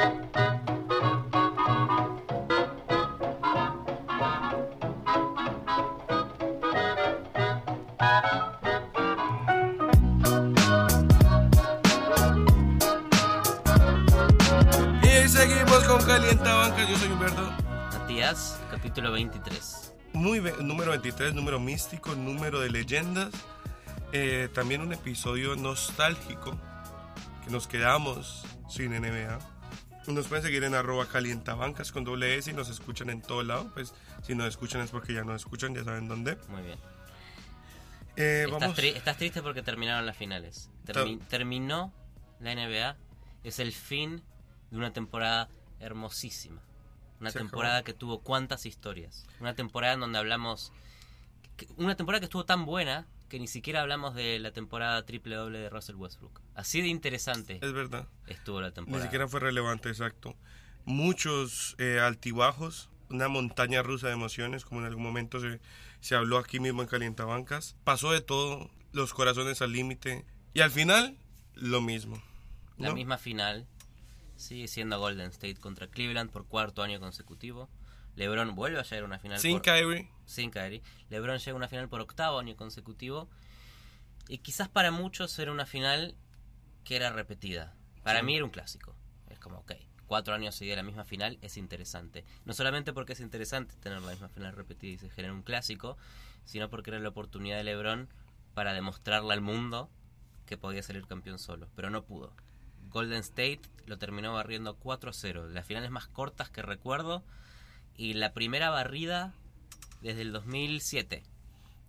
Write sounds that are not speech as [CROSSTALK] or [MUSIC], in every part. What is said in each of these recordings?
Y seguimos con Calienta Banca. Yo soy Humberto. Matías, capítulo 23. Muy número 23, número místico, número de leyendas. Eh, también un episodio nostálgico que nos quedamos sin NBA. Nos pueden seguir en arroba calientabancas con doble S y nos escuchan en todo lado. Pues si nos escuchan es porque ya nos escuchan, ya saben dónde. Muy bien. Eh, Estás, vamos. tri- estás triste porque terminaron las finales. Termi- terminó la NBA. Es el fin de una temporada hermosísima. Una Se acabó. temporada que tuvo cuántas historias. Una temporada en donde hablamos... Una temporada que estuvo tan buena que ni siquiera hablamos de la temporada triple doble de Russell Westbrook. Así de interesante Es verdad. estuvo la Ni temporada. siquiera fue relevante, exacto. Muchos eh, altibajos, una montaña rusa de emociones, como en algún momento se, se habló aquí mismo en Calientabancas. Pasó de todo, los corazones al límite. Y al final, lo mismo. La misma final sigue siendo Golden State contra Cleveland por cuarto año consecutivo. LeBron vuelve a llegar a una final Sin por- Kyrie. sin Kyrie. LeBron llega a una final por octavo año consecutivo. Y quizás para muchos era una final que era repetida. Para Sí. mí era un clásico. Es como, ok, cuatro años seguidos la misma final es interesante. No solamente porque es interesante tener la misma final repetida y se genera un clásico, sino porque era la oportunidad de LeBron para demostrarle al mundo que podía salir campeón solo. Pero no pudo. Golden State lo terminó barriendo 4 a 0. Las finales más cortas que recuerdo. Y la primera barrida desde el 2007,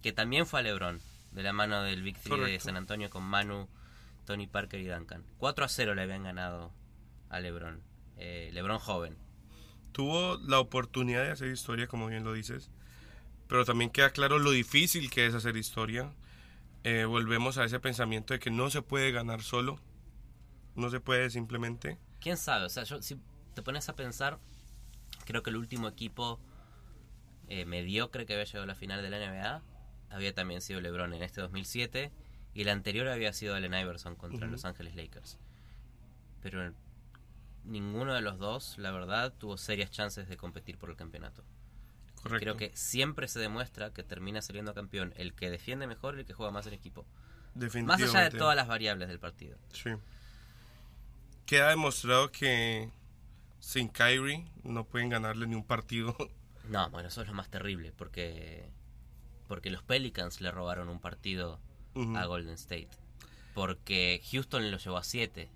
que también fue a LeBron, de la mano del Big Three de Correcto. San Antonio con Manu, Tony Parker y Duncan. 4 a 0 le habían ganado a LeBron. Eh, LeBron joven. Tuvo la oportunidad de hacer historia, como bien lo dices. Pero también queda claro lo difícil que es hacer historia. Eh, volvemos a ese pensamiento de que no se puede ganar solo. No se puede simplemente. ¿Quién sabe? O sea, yo, si te pones a pensar, creo que el último equipo eh, mediocre que había llegado a la final de la NBA había también sido LeBron en este 2007 y el anterior había sido Allen Iverson contra. Los Ángeles Lakers. Pero ninguno de los dos, la verdad, tuvo serias chances de competir por el campeonato. Correcto. Creo que siempre se demuestra que termina saliendo campeón el que defiende mejor y el que juega más en equipo. Más allá de todas las variables del partido. Sí. Queda demostrado que sin Kyrie no pueden ganarle ni un partido. No, bueno, eso es lo más terrible, porque porque los Pelicans le robaron un partido a Golden State, porque Houston lo llevó a 7,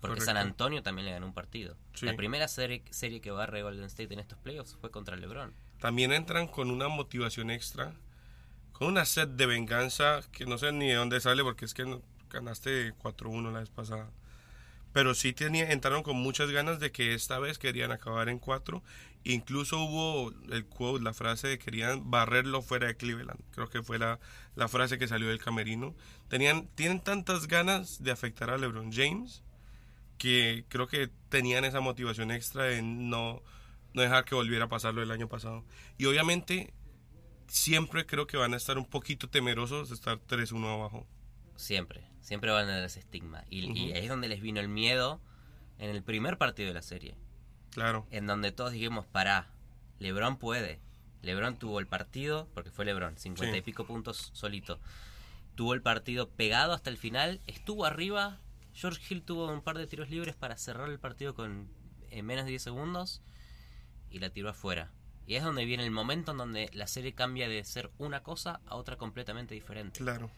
porque Correcto. San Antonio también le ganó un partido. Sí. La primera serie, serie que barre Golden State en estos playoffs fue contra LeBron. También entran con una motivación extra, con una sed de venganza que no sé ni de dónde sale porque es que ganaste 4-1 la vez pasada. Pero sí tenía, entraron con muchas ganas de que esta vez querían acabar en 4. Incluso hubo el quote, la frase de querían barrerlo fuera de Cleveland. Creo que fue la, la frase que salió del camerino. Tenían, tienen tantas ganas de afectar a LeBron James que creo que tenían esa motivación extra de no, no dejar que volviera a pasarlo el año pasado. Y obviamente siempre creo que van a estar un poquito temerosos de estar 3-1 abajo. Siempre, siempre van a tener ese estigma. Y, y ahí es donde les vino el miedo en el primer partido de la serie. Claro. en donde todos dijimos, pará, Lebron puede. Lebron tuvo el partido, porque fue Lebron, 50 Sí. y pico puntos solito. Tuvo el partido pegado hasta el final, estuvo arriba. George Hill tuvo un par de tiros libres para cerrar el partido con en menos de 10 segundos y la tiró afuera. Y es donde viene el momento en donde la serie cambia de ser una cosa a otra completamente diferente. Claro.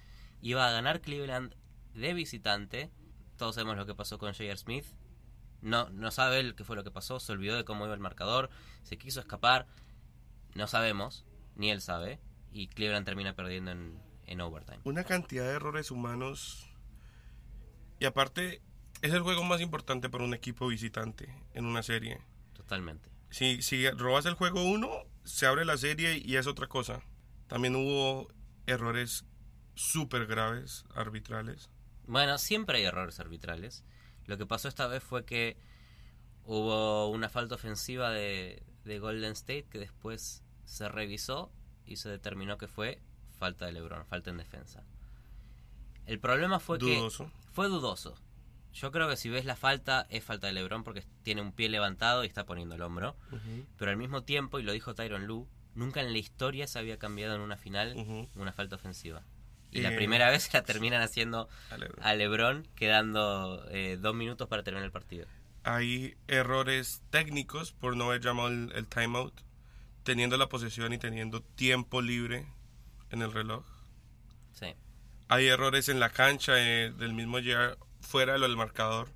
Iba a ganar Cleveland de visitante. Todos sabemos lo que pasó con J.R. Smith. No, no sabe él qué fue lo que pasó, se olvidó de cómo iba el marcador, se quiso escapar. No sabemos, ni él sabe. Y Cleveland termina perdiendo en, en overtime. Una cantidad de errores humanos. Y aparte, es el juego más importante para un equipo visitante en una serie. Totalmente. Si, si robas el juego 1, se abre la serie y es otra cosa. También hubo errores súper graves, arbitrales. Bueno, siempre hay errores arbitrales. Lo que pasó esta vez fue que hubo una falta ofensiva de, de Golden State que después se revisó y se determinó que fue falta de LeBron, falta en defensa. El problema fue Dudoso. que fue dudoso. Yo creo que si ves la falta, es falta de LeBron porque tiene un pie levantado y está poniendo el hombro. Pero al mismo tiempo, y lo dijo Tyron Lue, nunca en la historia se había cambiado en una final una falta ofensiva. Y la Eh, primera vez la terminan haciendo a LeBron. a LeBron, quedando eh, dos minutos para terminar el partido. Hay errores técnicos por no haber llamado el, el timeout, teniendo la posesión y teniendo tiempo libre en el reloj. Sí. Hay errores en la cancha eh, del mismo llegar fuera de lo del marcador.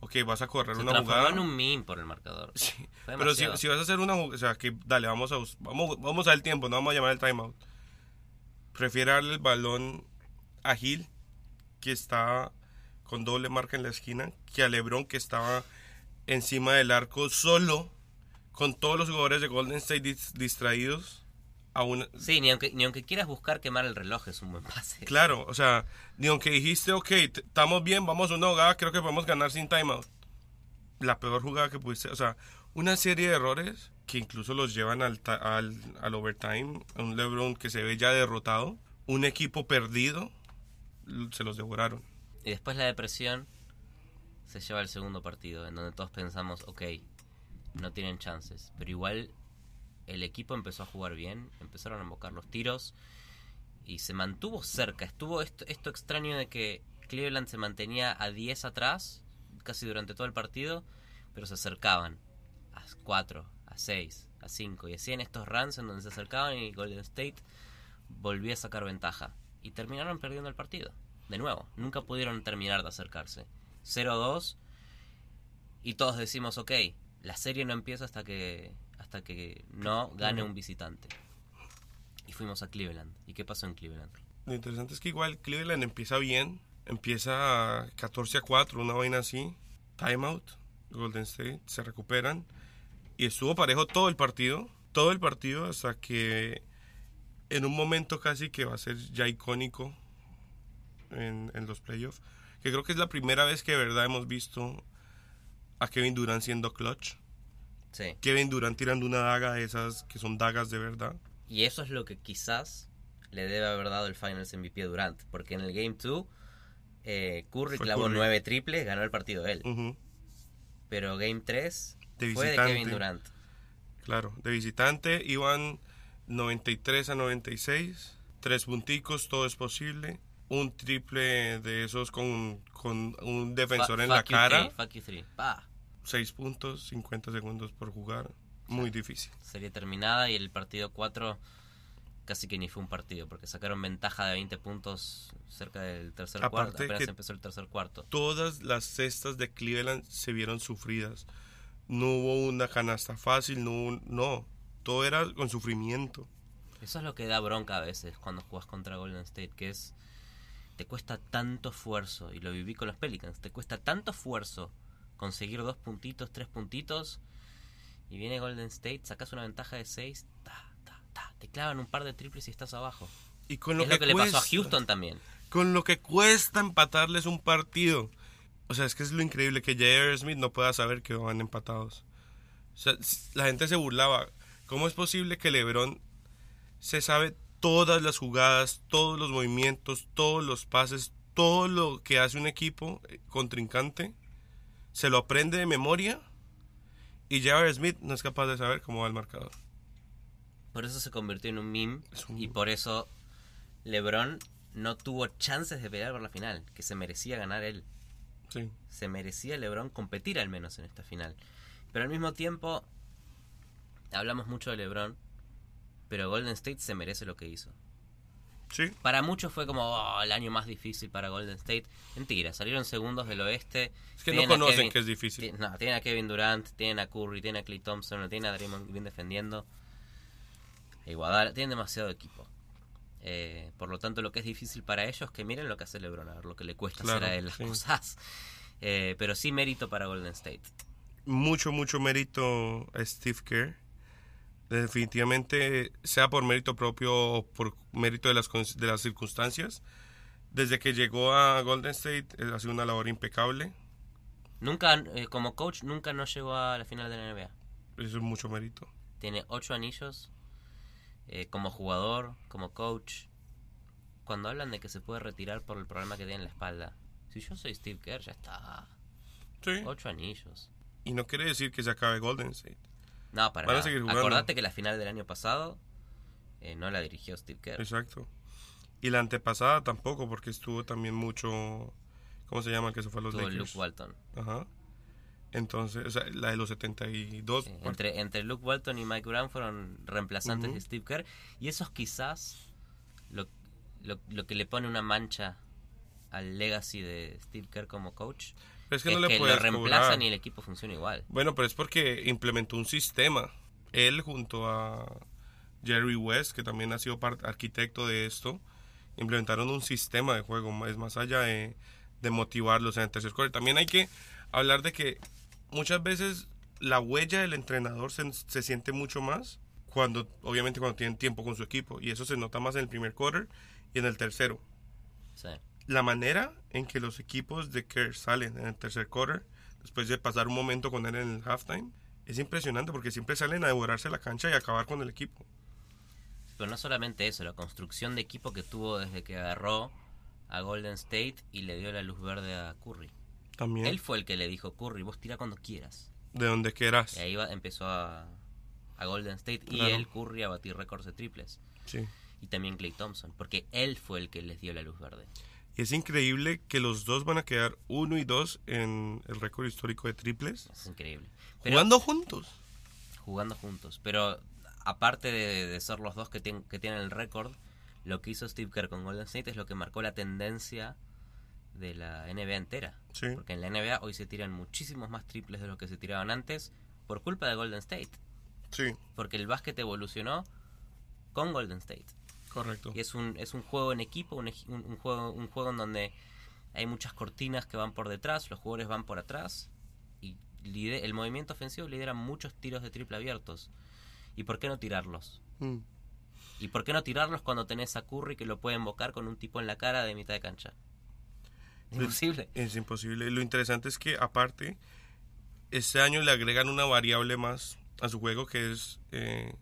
Ok, vas a correr Se una jugada. en un meme por el marcador. Sí, Pero si, vas a hacer una jugada, o sea, que dale, vamos a, vamos, vamos al tiempo, no vamos a llamar el timeout. Prefiere darle el balón a Gil, que está con doble marca en la esquina, que a Lebron, que estaba encima del arco solo, con todos los jugadores de Golden State dis- distraídos. A una, Sí, ni aunque, ni aunque quieras buscar quemar el reloj es un buen pase. Claro, o sea, ni aunque dijiste, ok, estamos bien, vamos a una jugada, creo que podemos ganar sin timeout. La peor jugada que pudiste, o sea, una serie de errores que incluso los llevan al, al, al overtime, a un LeBron que se ve ya derrotado, un equipo perdido, se los devoraron. Y después la depresión se lleva al segundo partido, en donde todos pensamos, ok, no tienen chances. Pero igual el equipo empezó a jugar bien, empezaron a embocar los tiros y se mantuvo cerca. Estuvo esto, esto extraño de que Cleveland se mantenía a 10 atrás casi durante todo el partido, pero se acercaban a 4, a 6, a 5 y hacían estos runs en donde se acercaban y Golden State volvía a sacar ventaja y terminaron perdiendo el partido. De nuevo, nunca pudieron terminar de acercarse. 0-2 y todos decimos, ok, la serie no empieza hasta que hasta que no gane un visitante. Y fuimos a Cleveland. ¿Y qué pasó en Cleveland? Lo interesante es que igual Cleveland empieza bien, empieza 14 a 4, una vaina así, timeout, Golden State, se recuperan y estuvo parejo todo el partido, todo el partido hasta que en un momento casi que va a ser ya icónico en, en los playoffs, que creo que es la primera vez que de verdad hemos visto a Kevin Durant siendo clutch, Sí. Kevin Durant tirando una daga de esas que son dagas de verdad. Y eso es lo que quizás le debe haber dado el Finals MVP a Durant. Porque en el Game 2, eh, Curry Fue clavó nueve triples, ganó el partido él. Ujú, Pero Game 3 De fue de visitante. Kevin Durant. Claro, de visitante iban 93 a 96, tres punticos, todo es posible. Un triple de esos con, con un defensor en la cara, three, three. Pa. 6 puntos, 50 segundos por jugar, muy difícil. Serie terminada y el partido 4 casi que ni fue un partido porque sacaron ventaja de 20 puntos cerca del tercer Aparte cuarto. Apenas empezó el tercer cuarto. Todas las cestas de Cleveland se vieron sufridas. No hubo una canasta fácil, no, hubo- no, todo era con sufrimiento. Eso es lo que da bronca a veces cuando jugas contra Golden State, que es te cuesta tanto esfuerzo y lo viví con los Pelicans, te cuesta tanto esfuerzo conseguir dos puntitos, tres puntitos y viene Golden State, sacas una ventaja de seis, ta, ta, ta, te clavan un par de triples y estás abajo. Y con lo es que, lo que le pasó a Houston también. con lo que cuesta empatarles un partido. O sea, es que es lo increíble que J.R. Smith no pueda saber que van empatados. O sea, la gente se burlaba. ¿Cómo es posible que LeBron se sabe todas las jugadas, todos los movimientos, todos los pases, todo lo que hace un equipo eh, contrincante? Se lo aprende de memoria y J.R. Smith no es capaz de saber cómo va el marcador. Por eso se convirtió en un meme un- y por eso LeBron no tuvo chances de pelear por la final, que se merecía ganar él. Sí. se merecía LeBron competir al menos en esta final. Pero al mismo tiempo, hablamos mucho de LeBron, pero Golden State se merece lo que hizo. Sí. Para muchos fue como "Oh, el año más difícil para Golden State. Mentira, salieron segundos del oeste. Es que no conocen Kevin- que es difícil. No, tienen a Kevin Durant, tienen a Curry, tienen a Clay Thompson, tienen a Draymond Green defendiendo. A tienen demasiado equipo. Eh, por lo tanto, lo que es difícil para ellos, que miren lo que hace LeBron, a ver lo que le cuesta Claro, hacer a él las sí. cosas. Eh, pero sí mérito para Golden State. mucho, mucho mérito a Steve Kerr. Definitivamente, sea por mérito propio o por mérito de las, de las circunstancias, desde que llegó a Golden State eh, ha sido una labor impecable. Nunca, eh, como coach, nunca no llegó a la final de la NBA. Eso es mucho mérito. Tiene ocho anillos. Eh, como jugador, como coach. Cuando hablan de que se puede retirar por el problema que tiene en la espalda, Si yo soy Steve Kerr, ya está. Sí. Ocho anillos. Y no quiere decir que se acabe Golden State. No, para Van a nada. seguir. Acordate que la final del año pasado eh, no la dirigió Steve Kerr. Exacto. Y la antepasada tampoco, porque estuvo también mucho. ¿Cómo se llama el que se fue a los Tuvo Lakers? Luke Walton. Ajá. Entonces, o sea, la de los 72. Sí, entre, entre Luke Walton y Mike Brown fueron reemplazantes de Steve Kerr. Y eso es quizás lo, lo, lo que le pone una mancha al legacy de Steve Kerr como coach. pero es que es no le que lo reemplazan cobrar. y el equipo funciona igual. Bueno, pero es porque implementó un sistema. Él junto a Jerry West, que también ha sido arquitecto de esto, implementaron un sistema de juego. Es más allá de, de motivarlos en el tercer quarter. También hay que hablar de que muchas veces la huella del entrenador se, se siente mucho más cuando, obviamente, cuando tienen tiempo con su equipo. Y eso se nota más en el primer quarter y en el tercero. Sí. La manera en que los equipos de Kerr salen en el tercer quarter, después de pasar un momento con él en el halftime, es impresionante porque siempre salen a devorarse la cancha y acabar con el equipo. Pero no solamente eso, la construcción de equipo que tuvo desde que agarró a Golden State y le dio la luz verde a Curry. También. Él fue el que le dijo, Curry, vos tira cuando quieras. De donde quieras. Y ahí va- empezó a, a Golden State y él, Curry, a batir récords de triples. Sí. Y también Clay Thompson, porque él fue el que les dio la luz verde. Y es increíble que los dos van a quedar uno y dos en el récord histórico de triples. Es increíble. Pero, jugando juntos. jugando juntos. Pero aparte de, de ser los dos que, que tienen el récord, lo que hizo Steve Kerr con Golden State es lo que marcó la tendencia de la NBA entera. Sí. Porque en la NBA hoy se tiran muchísimos más triples de los que se tiraban antes por culpa de Golden State. Sí, Porque el básquet evolucionó con Golden State. correcto. Y es un, es un juego en equipo, un, eji- un- un juego, un juego en donde hay muchas cortinas que van por detrás, los jugadores van por atrás y lide- el movimiento ofensivo lidera muchos tiros de triple abiertos. ¿Y por qué no tirarlos? Mm. ¿Y por qué no tirarlos cuando tenés a Curry que lo puede invocar con un tipo en la cara de mitad de cancha? Imposible. Es imposible. Lo interesante es que aparte, este año le agregan una variable más a su juego que es eh,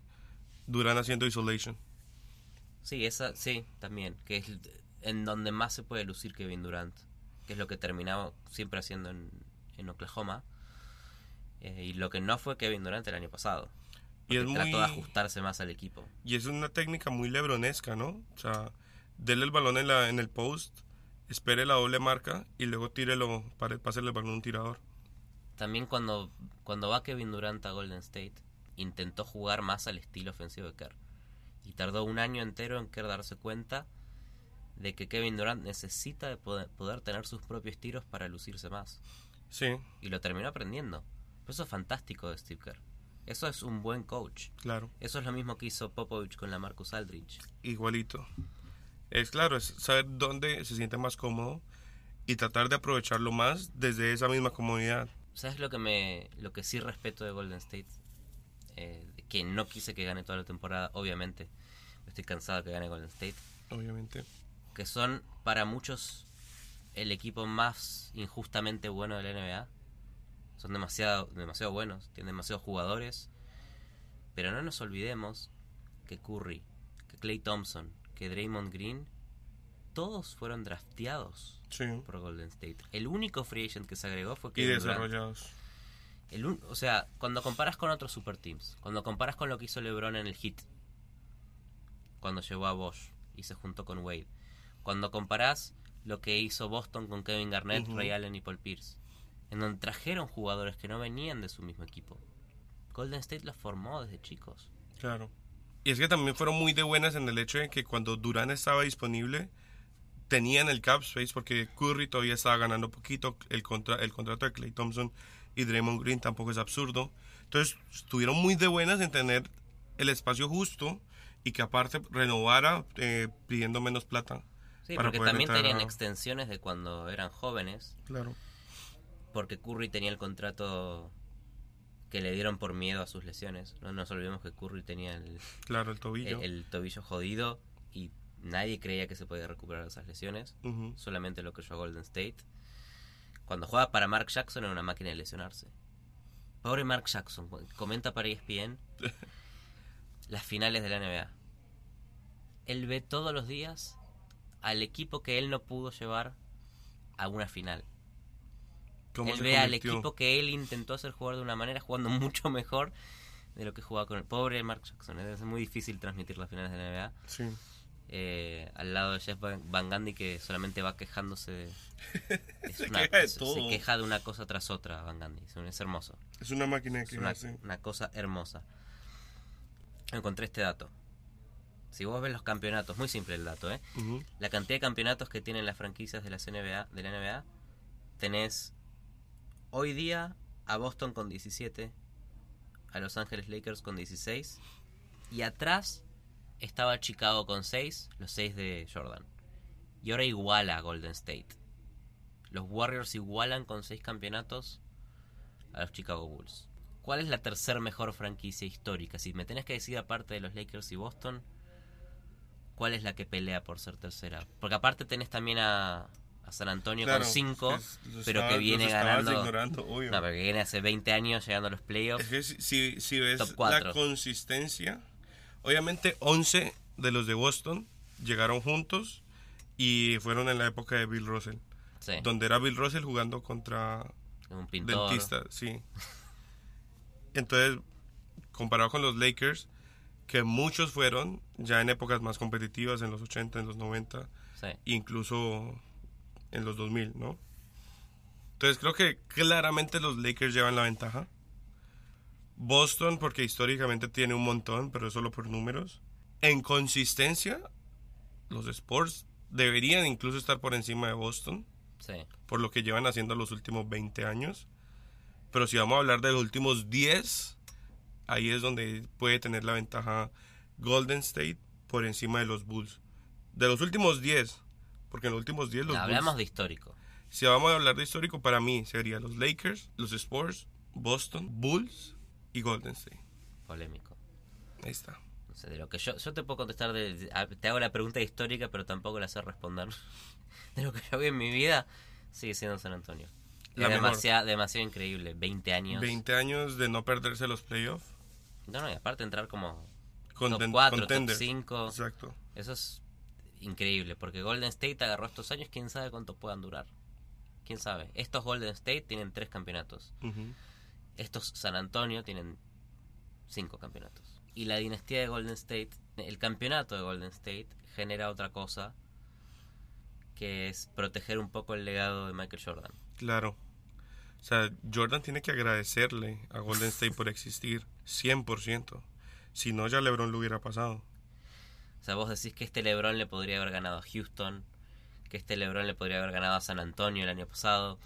Durán haciendo isolation. Sí, esa, sí, también, que es en donde más se puede lucir Kevin Durant, que es lo que terminaba siempre haciendo en, en Oklahoma, eh, y lo que no fue Kevin Durant el año pasado. Y es muy- trató de ajustarse más al equipo. Y es una técnica muy lebronesca, ¿no? O sea, dele el balón en, la, en el post, espere la doble marca y luego tírelo para pásele el balón un tirador. También cuando, cuando va Kevin Durant a Golden State, intentó jugar más al estilo ofensivo de Kerr. Y tardó un año entero en Kerr darse cuenta de que Kevin Durant necesita de poder, poder tener sus propios tiros para lucirse más. Sí, Y lo terminó aprendiendo. Pero eso es fantástico de Steve Kerr. Eso es un buen coach. claro, Eso es lo mismo que hizo Popovich con la Marcus Aldridge. igualito. Es claro, es saber dónde se siente más cómodo y tratar de aprovecharlo más desde esa misma comodidad. ¿Sabes lo que me lo que sí respeto de Golden State? Eh, que no quise que gane toda la temporada, obviamente. Estoy cansado de que gane Golden State. Obviamente. Que son para muchos el equipo más injustamente bueno de la NBA. Son demasiado, demasiado buenos, tienen demasiados jugadores. Pero no nos olvidemos que Curry, que Clay Thompson, que Draymond Green, todos fueron drafteados Sí. por Golden State. El único free agent que se agregó fue Y Kevin Durant. desarrollados. El un- o sea, cuando comparas con otros super teams, cuando comparas con lo que hizo LeBron en el Heat, cuando llegó a Bosch y se juntó con Wade, cuando comparás lo que hizo Boston con Kevin Garnett. Ray Allen y Paul Pierce, en donde trajeron jugadores que no venían de su mismo equipo. Golden State los formó desde chicos. Claro. Y es que también fueron muy de buenas en el hecho de que cuando Durán estaba disponible, tenían el cap space porque Curry todavía estaba ganando poquito. El, contra, el contrato de Clay Thompson y Draymond Green tampoco es absurdo. Entonces, estuvieron muy de buenas en tener el espacio justo y que aparte renovara eh, pidiendo menos plata. Sí, para porque poder también tenían a- extensiones de cuando eran jóvenes, Claro. porque Curry tenía el contrato que le dieron por miedo a sus lesiones. No nos olvidemos que Curry tenía el, Claro, el tobillo. el, el tobillo jodido y nadie creía que se podía recuperar esas lesiones. Solamente lo que yo a Golden State. Cuando jugaba para Mark Jackson era una máquina de lesionarse. Pobre Mark Jackson, comenta para ESPN [LAUGHS] las finales de la NBA. Él ve todos los días al equipo que él no pudo llevar a una final. ¿Cómo Él ve al equipo que él intentó hacer jugar de una manera, jugando [LAUGHS] mucho mejor de lo que jugaba con el pobre Mark Jackson. Es muy difícil transmitir las finales de la NBA. Sí. eh, al lado de Jeff Van Gundy que solamente va quejándose de, [LAUGHS] es Se una- queja de se- todo. se queja de una cosa tras otra Van Gundy es, hermoso Es una máquina de es una, una cosa hermosa encontré este dato si vos ves los campeonatos muy simple el dato ¿eh? La cantidad de campeonatos que tienen las franquicias de, las NBA, de la NBA tenés hoy día a Boston con 17 a Los Ángeles Lakers con 16 y atrás estaba Chicago con 6, los 6 de Jordan. Y ahora iguala a Golden State. Los Warriors igualan con 6 campeonatos a los Chicago Bulls. ¿Cuál es la tercer mejor franquicia histórica? Si me tenés que decir aparte de los Lakers y Boston, ¿cuál es la que pelea por ser tercera? Porque aparte tenés también a, a San Antonio Claro, con 5, es- los pero que viene ganando... ignorando, obvio. No, porque viene hace 20 años llegando a los playoffs. Es que si, si, ves la consistencia, obviamente 11 de los de Boston llegaron juntos y fueron en la época de Bill Russell, Sí, donde era Bill Russell jugando contra un pintor. dentistas, sí. Entonces, comparado con los Lakers, que muchos fueron ya en épocas más competitivas, en los 80, en los 90, Sí. incluso en los 2000, ¿no? Entonces creo que claramente los Lakers llevan la ventaja. Boston, porque históricamente tiene un montón, pero es solo por números. En consistencia, los Sports deberían incluso estar por encima de Boston, Sí. por lo que llevan haciendo los últimos 20 años. Pero si vamos a hablar de los últimos 10, ahí es donde puede tener la ventaja Golden State por encima de los Bulls. De los últimos 10, porque en los últimos 10 los No, Bulls... hablamos de histórico. Si vamos a hablar de histórico, para mí serían los Lakers, los Spurs, Boston, Bulls y Golden State. Polémico. Ahí está. No sé, de lo que yo, yo te puedo contestar, de, te hago la pregunta histórica, pero tampoco la sé responder. [LAUGHS] De lo que yo vi en mi vida, sigue siendo San Antonio. La es demasiado, demasiado increíble, 20 años. 20 años de no perderse los playoffs. No, no, y aparte entrar como Conten- top 4, top contender. 5. Exacto. Eso es increíble, porque Golden State agarró estos años, quién sabe cuánto puedan durar. Quién sabe. Estos Golden State tienen tres campeonatos. Estos San Antonio tienen cinco campeonatos. Y la dinastía de Golden State, el campeonato de Golden State, genera otra cosa, que es proteger un poco el legado de Michael Jordan. Claro. O sea, Jordan tiene que agradecerle a Golden State por existir 100%. Si no, ya LeBron lo hubiera pasado. O sea, vos decís que este LeBron le podría haber ganado a Houston, que este LeBron le podría haber ganado a San Antonio el año pasado,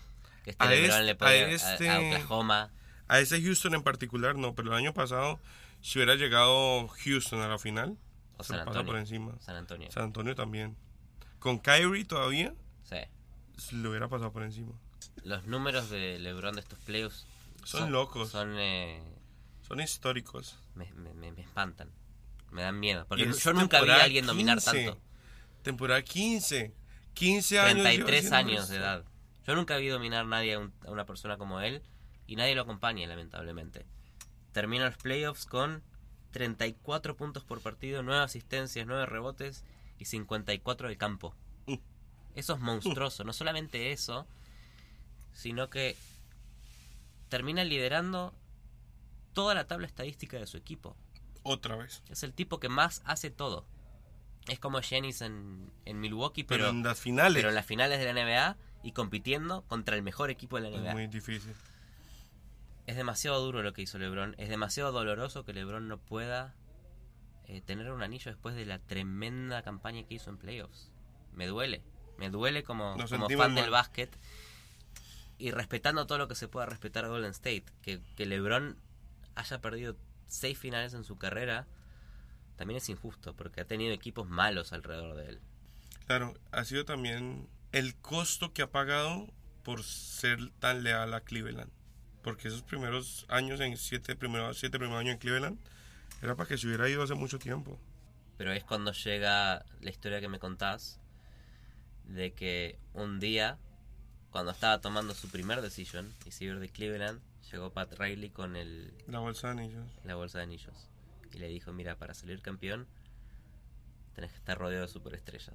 que este A LeBron este- le podría a este- a Oklahoma. A ese Houston en particular no, pero el año pasado, si hubiera llegado Houston a la final, O se San lo pasa Antonio. por encima. San Antonio. San Antonio también. Con Kyrie todavía, Sí. le hubiera pasado por encima. Los números de LeBron de estos playoffs Son locos. Son, eh, Son históricos. me, me- me- me espantan. Me dan miedo. Porque yo nunca vi a alguien dominar 15. tanto. Temporada 15. 15 años. lleva 33 haciendo años de edad. Yo nunca vi dominar nadie a, un- a una persona como él y nadie lo acompaña, lamentablemente. Termina los playoffs con 34 puntos por partido, 9 asistencias, 9 rebotes y 54 de campo. Mm. Eso es monstruoso. No solamente eso, sino que termina liderando toda la tabla estadística de su equipo. Otra vez. Es el tipo que más hace todo. Es como Jennings en, en Milwaukee, Pero, pero, en las finales pero en las finales de la NBA y compitiendo contra el mejor equipo de la es NBA. muy difícil. Es demasiado duro lo que hizo LeBron. Es demasiado doloroso que LeBron no pueda eh, tener un anillo después de la tremenda campaña que hizo en playoffs. Me duele. Me duele como, como fan del básquet. Y respetando todo lo que se pueda respetar Golden State. Que, que LeBron haya perdido seis finales en su carrera también es injusto porque ha tenido equipos malos alrededor de él. Claro, ha sido también el costo que ha pagado por ser tan leal a Cleveland. Porque esos primeros años, en siete primeros, siete primeros años en Cleveland, era para que se hubiera ido hace mucho tiempo. Pero es cuando llega la historia que me contás de que un día, cuando estaba tomando su primer decisión y se de Cleveland, llegó Pat Riley con el, La bolsa de anillos. la bolsa de anillos y le dijo, mira, para salir campeón tenés que estar rodeado de superestrellas.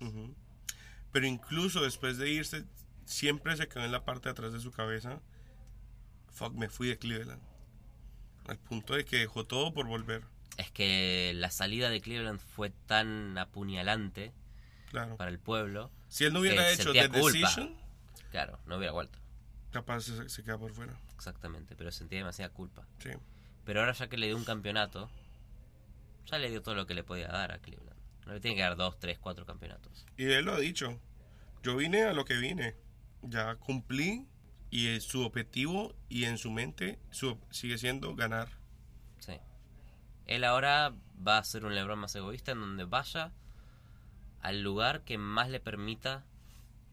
Pero incluso después de irse, siempre se quedó en la parte de atrás de su cabeza. Fuck, me fui de Cleveland. Al punto de que dejó todo por volver. Es que la salida de Cleveland fue tan apuñalante Claro. para el pueblo. Si él no hubiera hecho The culpa. Decision, Claro, no hubiera vuelto. Capaz se, se queda por fuera. Exactamente, pero sentía demasiada culpa. Sí. Pero ahora ya que le dio un campeonato, ya le dio todo lo que le podía dar a Cleveland. No le tiene que dar dos, tres, cuatro campeonatos. Y él lo ha dicho. Yo vine a lo que vine. Ya cumplí. Y es su objetivo y en su mente su, sigue siendo ganar. Sí. Él ahora va a ser un LeBron más egoísta en donde vaya al lugar que más le permita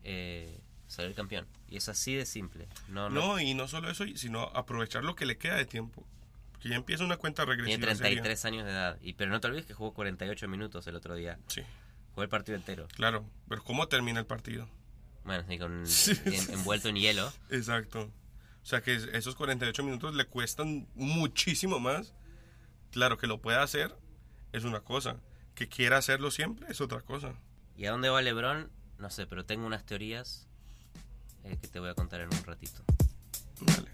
eh, salir campeón. Y es así de simple. No, no, No, y no solo eso, sino aprovechar lo que le queda de tiempo. Que ya empieza una cuenta regresiva. Tiene seria. 33 años de edad. Y, pero no te olvides que jugó 48 minutos el otro día. Sí, Jugó el partido entero. claro. Pero ¿cómo termina el partido? Bueno, sí, con, [LAUGHS] Sí. en- envuelto en hielo. Exacto. O sea que es- esos 48 minutos le cuestan muchísimo más. Claro que lo pueda hacer es una cosa. Que quiera hacerlo siempre es otra cosa. ¿Y a dónde va LeBron? No sé, pero tengo unas teorías eh, que te voy a contar en un ratito. Dale.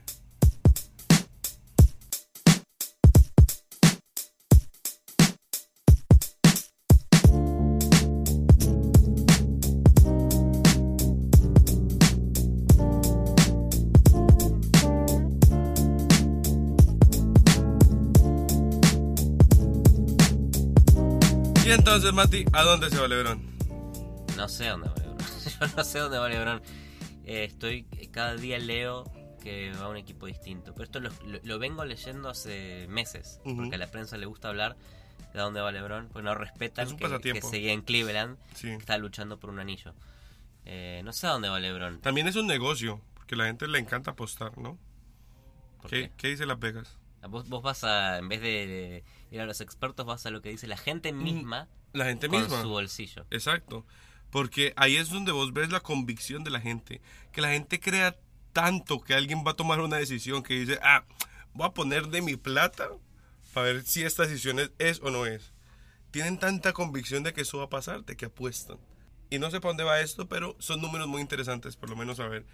Y entonces, Mati, ¿a dónde se va Lebron? No sé dónde va LeBron. [LAUGHS] Yo no sé dónde va LeBron. Eh, estoy cada día leo que va a un equipo distinto. Pero esto lo, lo- lo vengo leyendo hace meses. Porque a la prensa le gusta hablar de dónde va LeBron. Pues no respetan que, que seguía en Cleveland. Sí. Que está luchando por un anillo. Eh, no sé a dónde va LeBron. También es un negocio, porque a la gente le encanta apostar, ¿no? ¿Por ¿Qué, qué? qué dice Las Vegas? Vos, vos vas a, en vez de ir a los expertos, vas a lo que dice la gente misma La gente con misma. su bolsillo. Exacto. Porque ahí es donde vos ves la convicción de la gente. Que la gente crea tanto que alguien va a tomar una decisión que dice, ah, voy a poner de mi plata para ver si esta decisión es, es o no es. Tienen tanta convicción de que eso va a pasar, de que apuestan. Y no sé para dónde va esto, pero son números muy interesantes, por lo menos a ver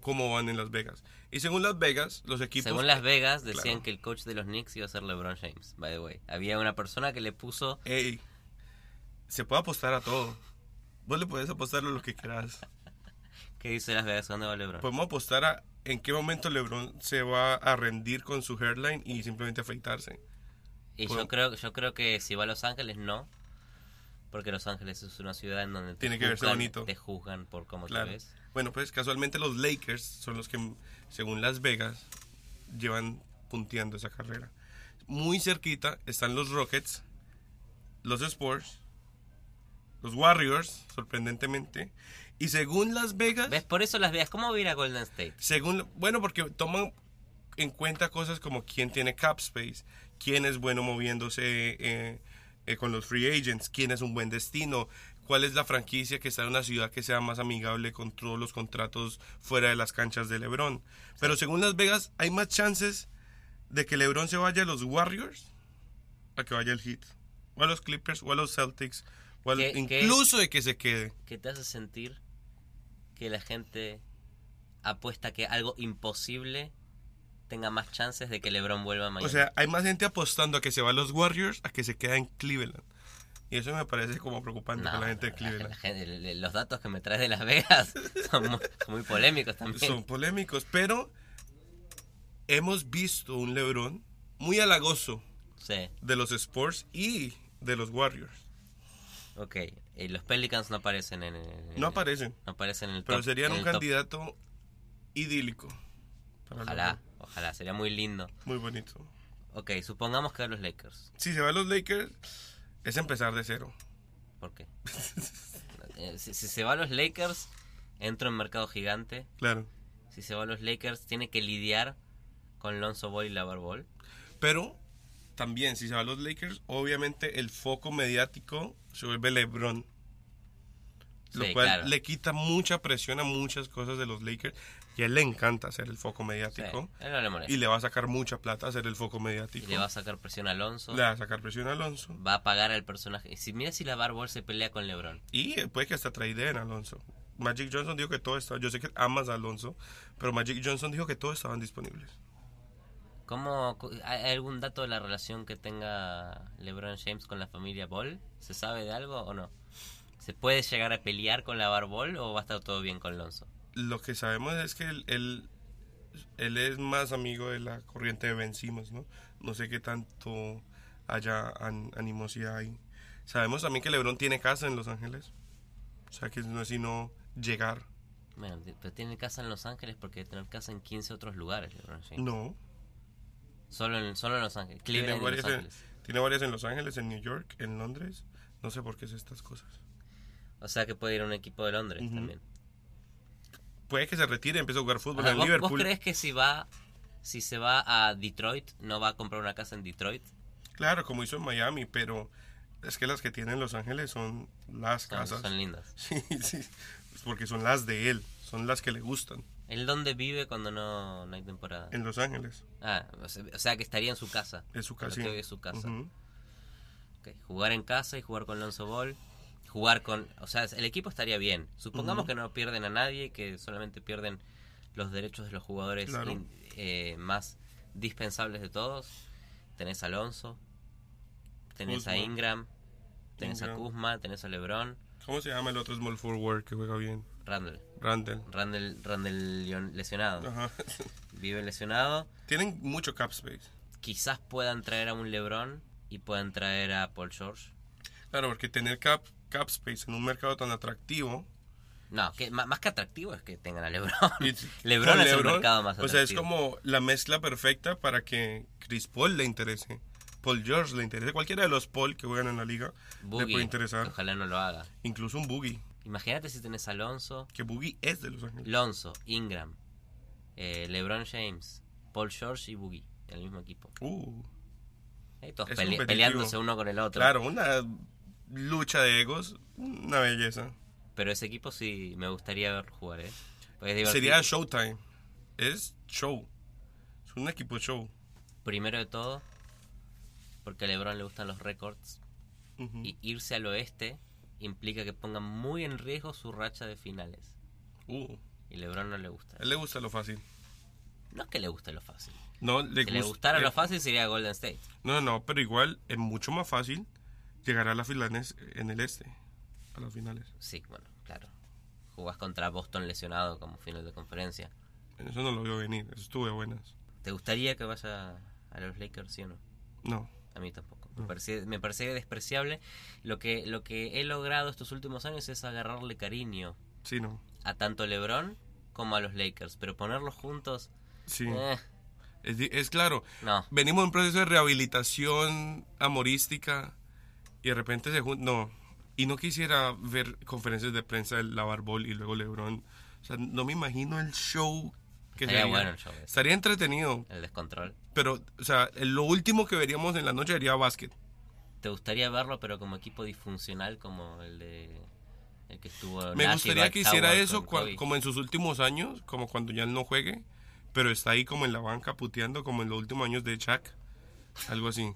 cómo van en Las Vegas. Y según Las Vegas, los equipos... Según Las Vegas, decían Claro. que el coach de los Knicks iba a ser LeBron James, by the way. Había una persona que le puso... Ey, se puede apostar a todo. Vos le puedes apostar lo que quieras. ¿Qué dice Las Vegas? ¿Dónde va LeBron? Podemos apostar a en qué momento LeBron se va a rendir con su hairline y simplemente afeitarse. y yo creo, yo creo que si va a Los Ángeles, no. Porque Los Ángeles es una ciudad en donde te, Tiene que verse juzgan, bonito. te juzgan por cómo Claro. te ves. Bueno, pues casualmente los Lakers son los que, según Las Vegas, llevan punteando esa carrera. Muy cerquita están los Rockets, los Spurs, los Warriors, sorprendentemente. Y según Las Vegas, ¿Ves? Por eso Las Vegas. ¿Cómo va a ir a Golden State? según bueno porque toman en cuenta cosas como quién tiene cap space quién es bueno moviéndose eh, eh, con los free agents quién es un buen destino cuál es la franquicia que está en una ciudad que sea más amigable con todos los contratos fuera de las canchas de LeBron pero según Las Vegas hay más chances de que LeBron se vaya a los Warriors a que vaya al Heat o a los Clippers o a los Celtics o al- ¿Qué- qué- incluso de que se quede ¿Qué te hace sentir que la gente apuesta que algo imposible tenga más chances de que LeBron vuelva a Miami? O sea, hay más gente apostando a que se va a los Warriors a que se queda en Cleveland. Y eso me parece como preocupante No, con la gente de la- Cleveland. la gente- le- los datos que me traes de Las Vegas [LAUGHS] son muy, son muy polémicos también. Son polémicos, pero hemos visto un LeBron muy halagoso Sí, de los Sports y de los Warriors. Ok. Y los Pelicans no aparecen en el... No aparecen, no aparecen en el pero top- serían en un top. candidato idílico. Ojalá, ojalá, sería muy lindo. Muy bonito. Ok, supongamos que a los Lakers. Si se va a los Lakers, es empezar de cero. ¿Por qué? Eh, si, si se va a los Lakers, entro en mercado gigante. Claro. Si se va a los Lakers, tiene que lidiar con Lonzo Ball y Lavar Ball. Pero también, si se va a los Lakers, obviamente el foco mediático se vuelve LeBron. Lo Sí, cual claro. le quita mucha presión a muchas cosas de los Lakers. Y a él le encanta hacer el foco mediático. no le. Y le va a sacar mucha plata hacer el foco Y mediático. le va a sacar presión a Alonso. Le va a sacar presión a Alonso. Va a pagar al personaje. Y si mira si Lavar Ball se pelea con LeBron. Y eh, puede que hasta traideen a Alonso. Magic Johnson dijo que todo estaba. Yo sé que amas a Alonso, pero Magic Johnson dijo que todos estaban disponibles. ¿Cómo, ¿Hay algún dato de la relación que tenga LeBron James con la familia Ball? ¿Se sabe de algo o no? ¿Se puede llegar a pelear con la Bar Ball o va a estar todo bien con Lonzo? Lo que sabemos es que él, él, él es más amigo de la corriente de Ben Simmons, ¿no? No sé qué tanto haya an- animosidad ahí. Sabemos también que LeBron tiene casa en Los Ángeles. O sea que no es sino llegar. Bueno, pero tiene casa en Los Ángeles porque tener casa en 15 otros lugares, LeBron James. No. Solo en, solo en Los Ángeles. Tiene Cleveland varias, Los en, Ángeles. tiene varias en Los Ángeles, en New York, en Londres. No sé por qué es estas cosas. O sea que puede ir a un equipo de Londres también. Puede que se retire y empiece a jugar O fútbol sea, en ¿vos, vos Liverpool. crees que si va, si se va a Detroit, no va a comprar una casa en Detroit? Claro, como hizo en Miami, pero es que las que tiene en Los Ángeles son las Son, casas. son lindas. [LAUGHS] Sí, sí, porque son las de él, son las que le gustan ¿Él dónde vive cuando no, no hay temporada? en Los Ángeles. Ah, o sea, o sea que estaría en su casa. Es su casa. que hoy es su casa. Jugar en casa y jugar con Lonzo Ball. Jugar con... O sea, el equipo estaría bien. Supongamos que no pierden a nadie, que solamente pierden los derechos de los jugadores Claro. in- eh, más dispensables de todos. Tenés a Alonso, tenés a. Ingram, tenés a. Kuzma, tenés a LeBron, ¿Cómo se llama el otro small forward que juega bien? Randall. Randall. Randall, Randall lesionado. Ajá. Vive lesionado. Tienen mucho cap space. Quizás puedan traer a un LeBron y puedan traer a Paul George. Claro, porque tener cap, cap space en un mercado tan atractivo. No, que ma- más que atractivo es que tengan a [LAUGHS] LeBron. y- LeBron es el mercado más O sea, es atractivo. como la mezcla perfecta para que Chris Paul le interese. Paul George le interese. Cualquiera de los Paul que juegan en la liga le Boogie, puede interesar. Ojalá no lo haga. Incluso un Boogie. Imagínate si tenés a Alonso, Que Boogie es de Los Ángeles. Lonzo, Ingram, eh, LeBron James, Paul George y Boogie en el mismo equipo. Uh, todos pele- peleándose uno con el otro. claro, una lucha de egos. Una belleza. Pero ese equipo sí me gustaría ver jugar, ¿eh? Sería Showtime. Es show. Es un equipo show. Primero de todo, porque a LeBron le gustan los récords. Y irse al oeste implica que ponga muy en riesgo su racha de finales. Uh, Y LeBron no le gusta. a él le gusta lo fácil. No es que le guste lo fácil. No, le, Si le gust- gustara eh, lo fácil sería Golden State. No, no, pero igual es mucho más fácil llegar a las finales en el este. A las finales. Sí, bueno, claro. Jugás contra Boston lesionado como final de conferencia. Eso no lo veo venir. Eso estuvo de buenas. ¿Te gustaría que vaya a los Lakers, sí o no? No. A mí tampoco. Me No. parece, me parece despreciable. Lo que, lo que he logrado estos últimos años es agarrarle cariño Sí, no. a tanto LeBron como a los Lakers. Pero ponerlos juntos, Sí. eh, Es, claro. no. Venimos en un proceso de rehabilitación amorística y de repente se juntan. No. Y no quisiera ver conferencias de prensa de la Barbol y luego LeBron. O sea, no me imagino el show que Estaría sería. bueno el show ese. Estaría entretenido. El descontrol. Pero, o sea, lo último que veríamos en la noche sería básquet. ¿Te gustaría verlo, pero como equipo disfuncional como el de. El que estuvo. Me Nash gustaría que hiciera eso como en sus últimos años, como cuando ya él no juegue, pero está ahí como en la banca puteando, como en los últimos años de Shaq. Algo así.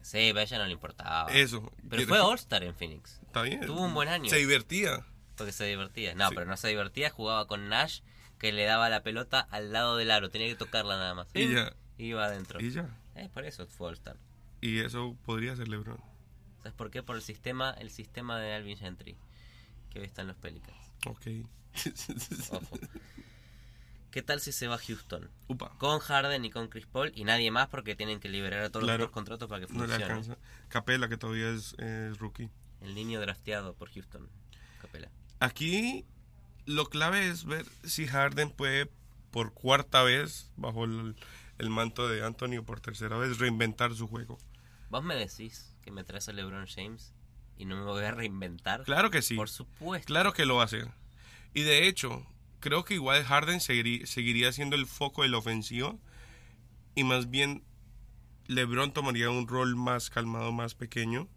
Sí, a ella no le importaba. Eso. Pero fue All-Star en Phoenix. Está bien. Tuvo un buen año. Se divertía. Porque se divertía. No, Sí. pero no se divertía. Jugaba con Nash, que le daba la pelota al lado del aro. Tenía que tocarla nada más. Y ya. Iba adentro. Y ya. Eh, por eso fue All-Star. Y eso podría ser LeBron. ¿Sabes por qué? Por el sistema, el sistema de Alvin Gentry. Que hoy está en los Pelicans. Ok. [LAUGHS] Ojo. ¿Qué tal si se va a Houston? Upa. Con Harden y con Chris Paul y nadie más porque tienen que liberar a todos Claro. los contratos para que No funcione. alcanza. Capela, que todavía es, es rookie. el niño drafteado por Houston. Capela. Aquí lo clave es ver si Harden puede por cuarta vez, bajo el, el manto de Anthony, o por tercera vez, reinventar su juego. ¿Vos me decís que me traes a LeBron James y no me voy a reinventar? Claro que sí. Por supuesto. Claro que lo va a hacer. Y de hecho, creo que igual Harden seguiría, seguiría siendo el foco de la ofensiva. Y más bien, LeBron tomaría un rol más calmado, más pequeño.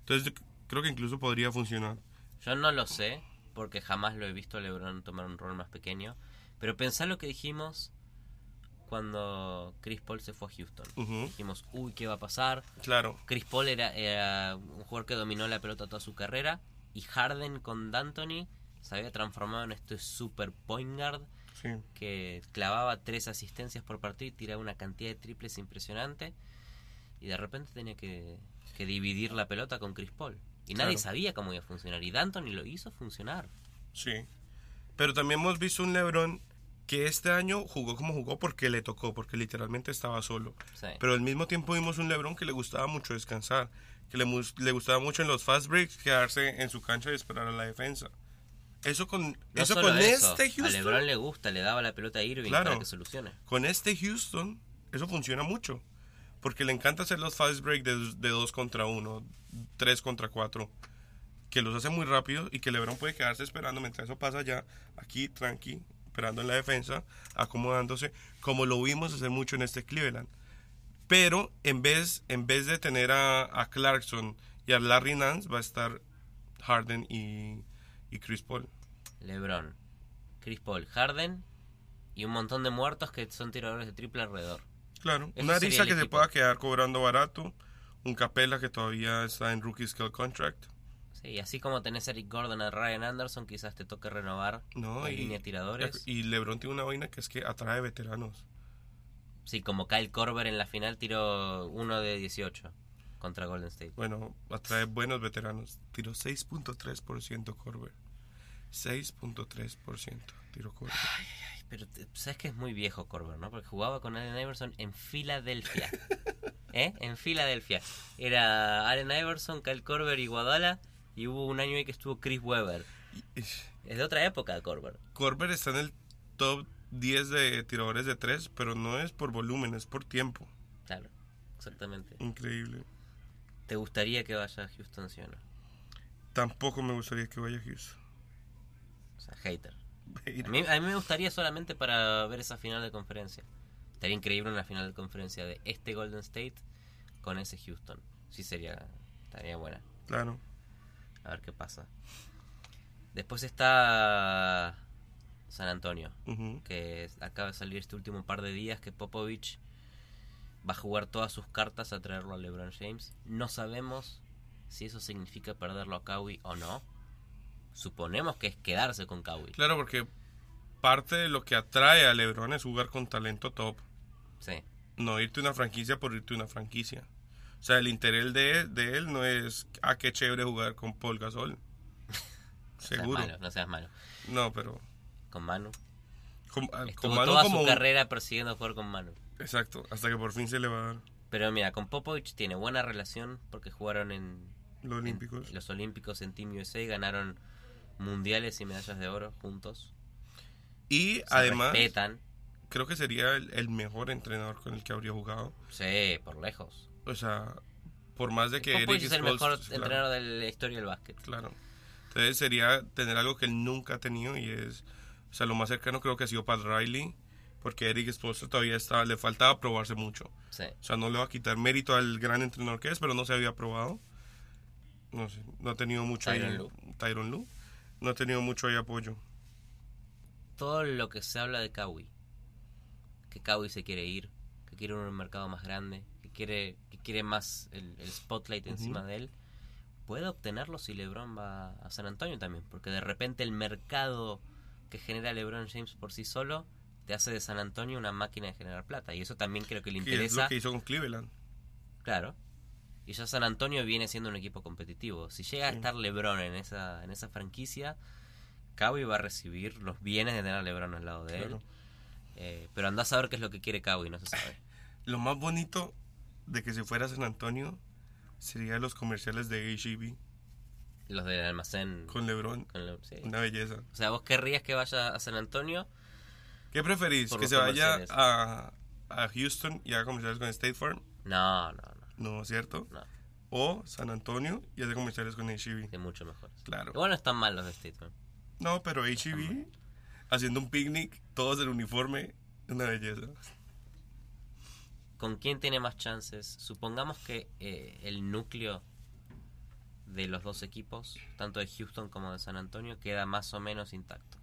Entonces, creo que incluso podría funcionar. Yo no lo sé, porque jamás lo he visto a LeBron tomar un rol más pequeño. Pero pensá lo que dijimos cuando Chris Paul se fue a Houston. Dijimos, uy, ¿qué va a pasar? Claro. Chris Paul era, era un jugador que dominó la pelota toda su carrera. Y Harden con D'Antoni se había transformado en este super point guard Sí. que clavaba tres asistencias por partido y tiraba una cantidad de triples impresionante. Y de repente tenía que, que dividir la pelota con Chris Paul. Y nadie sabía cómo iba a funcionar. Y D'Antoni lo hizo funcionar. Sí. Pero también hemos visto un LeBron que este año jugó como jugó porque le tocó, porque literalmente estaba solo. Sí. Pero al mismo tiempo vimos un LeBron que le gustaba mucho descansar, que le, le gustaba mucho en los fast breaks quedarse en su cancha y esperar a la defensa. Eso con, No eso con eso, este A Houston, LeBron le gusta, le daba la pelota a Irving Claro. para que solucione. con este Houston, eso funciona mucho. Porque le encanta hacer los fast breaks de, de dos contra uno, tres contra cuatro, que los hace muy rápido y que LeBron puede quedarse esperando mientras eso pasa ya, aquí tranqui, esperando en la defensa, acomodándose, como lo vimos hacer mucho en este Cleveland. Pero en vez, en vez de tener a, a Clarkson y a Larry Nance, va a estar Harden y, y Chris Paul. LeBron, Chris Paul, Harden y un montón de muertos que son tiradores de triple alrededor. Claro, una risa que se equipo. pueda quedar cobrando barato, un Capela que todavía está en Rookie Skill Contract. Sí, y así como tenés a Eric Gordon, a Ryan Anderson, quizás te toque renovar No, la y, línea de tiradores. y LeBron tiene una vaina que es que atrae veteranos. Sí, como Kyle Korver en la final tiró uno de 18 contra Golden State. Bueno, atrae buenos veteranos. Tiró 6.3% Corber. 6.3% tiró Corber. Ay, Pero te- sabes que es muy viejo Korver, ¿no? Porque jugaba con Allen Iverson en Filadelfia. [LAUGHS] ¿Eh? En Filadelfia. Era Allen Iverson, Kyle Korver y Guadala. Y hubo un año ahí que estuvo Chris Webber. Es de otra época Korver. Corber está en el top 10 de tiradores de 3, pero no es por volumen, es por tiempo. Claro, exactamente. Increíble. ¿Te gustaría que vaya a Houston, sí o no? Tampoco me gustaría que vaya a Houston. O sea, hater. A mí, a mí me gustaría solamente para ver esa final de conferencia. Estaría increíble una final de conferencia de este Golden State con ese Houston. Sí sería, estaría buena. Claro. A ver qué pasa. Después está San Antonio, que acaba de salir este último par de días que Popovich va a jugar todas sus cartas a traerlo a LeBron James. No sabemos si eso significa perderlo a Kawhi o no. Suponemos que es quedarse con Kawhi. Claro, porque parte de lo que atrae a LeBron es jugar con talento top. Sí. No irte a una franquicia por irte a una franquicia. O sea, el interés de, de él no es, ah, qué chévere jugar con Paul Gasol. [LAUGHS] Seguro. Seas malo, no seas malo. No, pero Con Manu. con, ah, con Manu toda como su carrera persiguiendo jugar con Manu. Exacto, hasta que por fin se le va a dar Pero mira, con Popovich tiene buena relación porque jugaron en, los en Olímpicos. los Olímpicos en Team USA, ganaron mundiales y medallas de oro juntos. Y Se además, respetan. creo que sería el, el mejor entrenador con el que habría jugado. Sí, por lejos. O sea, por más de que Eric es el mejor claro, entrenador de la historia del básquet. Claro. Entonces sería tener algo que él nunca ha tenido y es, o sea, lo más cercano creo que ha sido Pat Riley, porque Eric Spoelstra todavía estaba, le faltaba probarse mucho. Sí. O sea, no le va a quitar mérito al gran entrenador que es, pero no se había probado. No sé, no ha tenido mucho Tyronn ahí. Lue. Tyronn Lue. No ha tenido mucho ahí apoyo. Todo lo que se habla de Kawhi. Que Kawhi se quiere ir, que quiere un mercado más grande, que quiere, quiere más el, el spotlight encima de él. Puede obtenerlo si LeBron va a San Antonio también, porque de repente el mercado que genera LeBron James por sí solo te hace de San Antonio una máquina de generar plata. Y eso también creo que le Que es interesa. lo que hizo con Cleveland. Claro. Y ya San Antonio viene siendo un equipo competitivo. Si llega a estar LeBron en esa, en esa franquicia, Kawhi va a recibir los bienes de tener a LeBron al lado de Claro. él. Eh, pero anda a saber qué es lo que quiere Kawhi, no se sabe. Lo más bonito de que se fuera San Antonio sería los comerciales de HEB Los del almacén. con LeBron. con lo- sí. Una belleza. O sea, vos querrías que vaya a San Antonio. ¿Qué preferís? ¿Que se vaya a, a Houston y haga comerciales con State Farm? No, no, No, ¿cierto? no. no. O San Antonio y hace comerciales con HEB. De mucho mejores. Claro. Igual no están mal los de Stateman. No, pero HEB haciendo un picnic, todos en uniforme, una belleza. ¿Con quién tiene más chances? Supongamos que eh, el núcleo de los dos equipos, tanto de Houston como de San Antonio, queda más o menos intacto.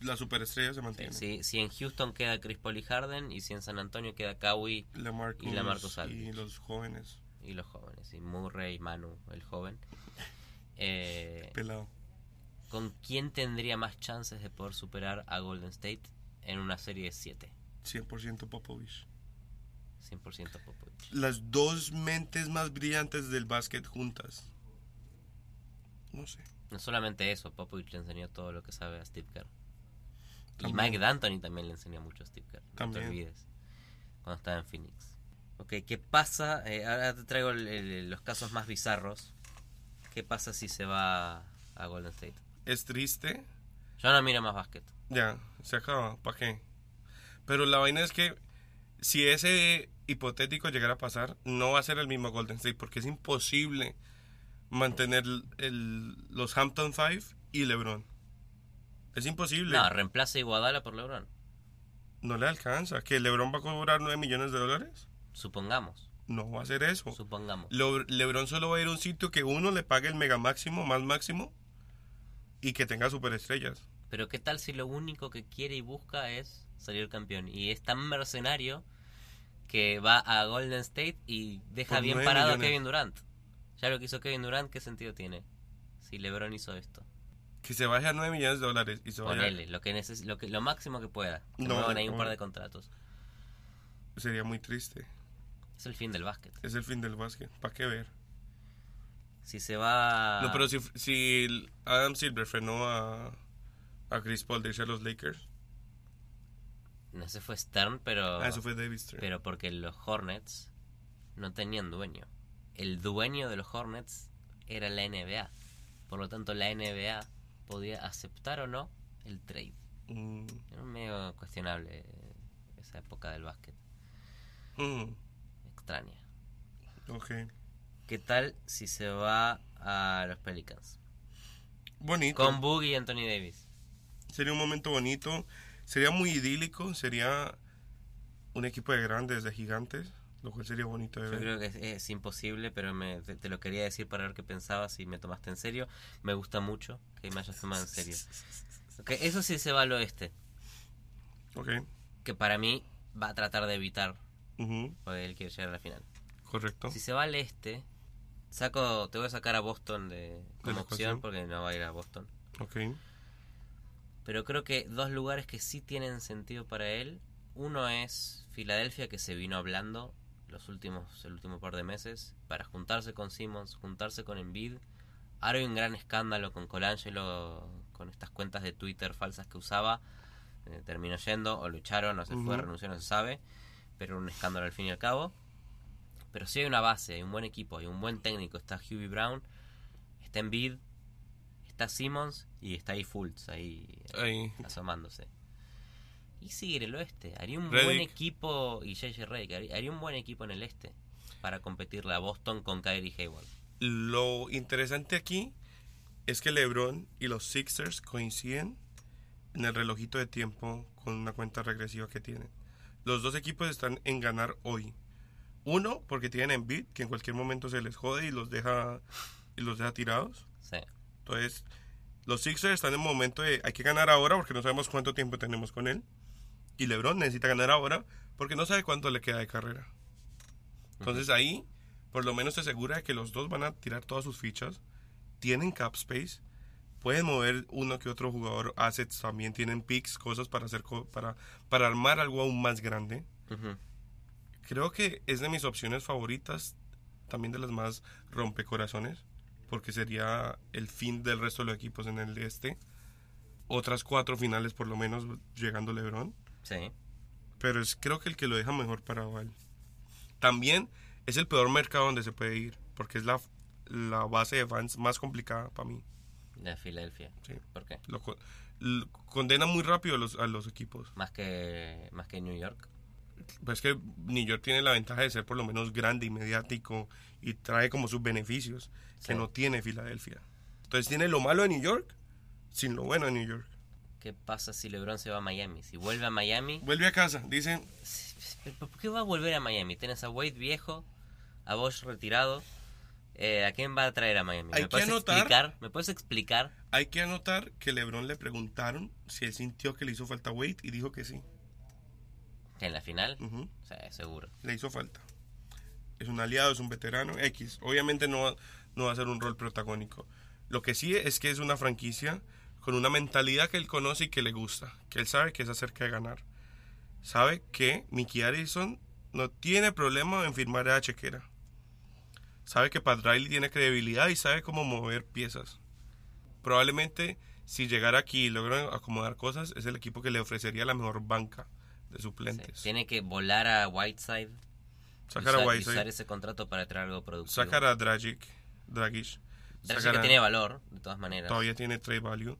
La superestrella se mantiene. Si, si en Houston queda Chris Paul y Harden, y si en San Antonio queda Kawhi Lamarcus Y Lamarcus y Aldridge. los jóvenes. y los jóvenes, y Murray y Manu, el joven. [LAUGHS] Eh, Pelado. ¿con quién tendría más chances de poder superar a Golden State en una serie de 7? 100% Popovich. 100% Popovich. Las dos mentes más brillantes del básquet juntas. No sé. No solamente eso, Popovich le enseñó todo lo que sabe a Steve Kerr. Y. Mike D'Antoni también le enseñó mucho a Steve Kerr. No También. te olvides. Cuando estaba en Phoenix. Ok, ¿qué pasa? Eh, ahora te traigo el- el- los casos más bizarros. ¿Qué pasa si se va a Golden State? Es triste. Yo no miro más básquet. Ya, se acaba. ¿Para qué? Pero la vaina es que si ese hipotético llegara a pasar, no va a ser el mismo Golden State porque es imposible mantener el- los Hampton Five y LeBron. Es imposible. No, reemplaza a Iguodala por LeBron. No le alcanza. ¿Que LeBron va a cobrar 9 millones de dólares? Supongamos. No va a ser eso. Supongamos. LeBron solo va a ir a un sitio que uno le pague el mega máximo, más máximo, y que tenga superestrellas. Pero ¿qué tal si lo único que quiere y busca es salir campeón? Y es tan mercenario que va a Golden State y deja Por bien parado millones. a Kevin Durant. Ya lo que hizo Kevin Durant, ¿qué sentido tiene? Si LeBron hizo esto. Que se baje a 9 millones de dólares y se vaya. Ponele, lo que neces lo que lo máximo que pueda. Que No, ahí un no. par de contratos. Sería muy triste. Es el fin del básquet. Es el fin del básquet. ¿Para qué ver? Si se va No, pero si, si Adam Silver frenó a, a Chris Paul de irse a los Lakers. No ese fue Stern, pero Ah, eso fue David Stern. pero porque los Hornets no tenían dueño. El dueño de los Hornets era la NBA. Por lo tanto, la NBA podía aceptar o no el trade. Mm, Era medio cuestionable esa época del básquet. mm, Extraña. ok. ¿Qué tal si se va a los Pelicans? Bonito. Con Boogie y Anthony Davis. Sería un momento bonito. Sería muy idílico. Sería un equipo de grandes, de gigantes. Lo cual sería bonito de Yo ver. creo que es, es imposible, pero me, te, te lo quería decir para ver qué pensabas y me tomaste en serio. Me gusta mucho que me hayas tomado en serio. Ok, eso sí se va al oeste, Ok. que para mí va a tratar de evitar, ujú, porque él quiere llegar a la final. Correcto. Si se va al este, saco, te voy a sacar a Boston de, como la opción, porque no va a ir a Boston. Ok. Pero creo que dos lugares que sí tienen sentido para él. Uno es Filadelfia, que se vino hablando los últimos, el último par de meses, para juntarse con Simmons, juntarse con Embiid. Ahora hay un gran escándalo con Colangelo, con estas cuentas de Twitter falsas que usaba. Eh, terminó yendo, o lucharon, o se fue, Ujú. renunció, no se sabe. Pero un escándalo al fin y al cabo. Pero sí hay una base, hay un buen equipo, hay un buen técnico. Está Hughie Brown, está Embiid, está Simmons y está ahí Fultz, ahí Ahí. asomándose. Y sigue el oeste. Haría un Redick. buen equipo, y JJ Redick, haría, haría un buen equipo en el este para competirle a Boston con Kyrie Hayward. Lo interesante aquí es que LeBron y los Sixers coinciden en el relojito de tiempo con una cuenta regresiva que tienen. Los dos equipos están en ganar hoy. Uno, porque tienen Embiid, que en cualquier momento se les jode y los deja y los deja tirados. Sí. Entonces, los Sixers están en un momento de hay que ganar ahora porque no sabemos cuánto tiempo tenemos con él. Y LeBron necesita ganar ahora porque no sabe cuánto le queda de carrera. Entonces ahí, por lo menos se asegura de que los dos van a tirar todas sus fichas. Tienen cap space. Pueden mover uno que otro jugador. Assets también tienen picks, cosas para hacer para, para armar algo aún más grande. Creo que es de mis opciones favoritas, también de las más rompecorazones, porque sería el fin del resto de los equipos en el este. Otras cuatro finales por lo menos llegando LeBron, Sí. pero es creo que el que lo deja mejor parado a él. También es el peor mercado donde se puede ir, porque es la, la base de fans más complicada para mí. De Filadelfia. Sí. ¿Por qué? Lo, co- l- condena muy rápido a los, a los equipos. Más que, más que New York. Pues que New York tiene la ventaja de ser por lo menos grande y mediático y trae como sus beneficios que no tiene Filadelfia. Entonces tiene lo malo de New York sin lo bueno de New York. ¿Qué pasa si LeBron se va a Miami? Si vuelve a Miami, Vuelve a casa, dicen, ¿por qué va a volver a Miami? Tienes a Wade viejo, a Bosch retirado. Eh, ¿A quién va a traer a Miami? Hay ¿Me que puedes anotar- explicar? ¿Me puedes explicar? hay que anotar que LeBron le preguntaron si él sintió que le hizo falta Wade y dijo que sí. ¿En la final? O sea, seguro. le hizo falta. Es un aliado, es un veterano, X. Obviamente no, no va a ser un rol protagónico. Lo que sí es que es una franquicia con una mentalidad que él conoce y que le gusta, que él sabe que es acerca de ganar. Sabe que Mickey Harrison no tiene problema en firmar a chequera. Sabe que Pat Riley tiene credibilidad y sabe cómo mover piezas. Probablemente si llegara aquí y logra acomodar cosas, es el equipo que le ofrecería la mejor banca de suplentes. Tiene que volar a Whiteside. Sacar a usar, usar ese contrato para traer algo productivo. Sacar a Dragic. Dragic. Dragic sacar que tiene valor, de todas maneras. Todavía tiene trade value.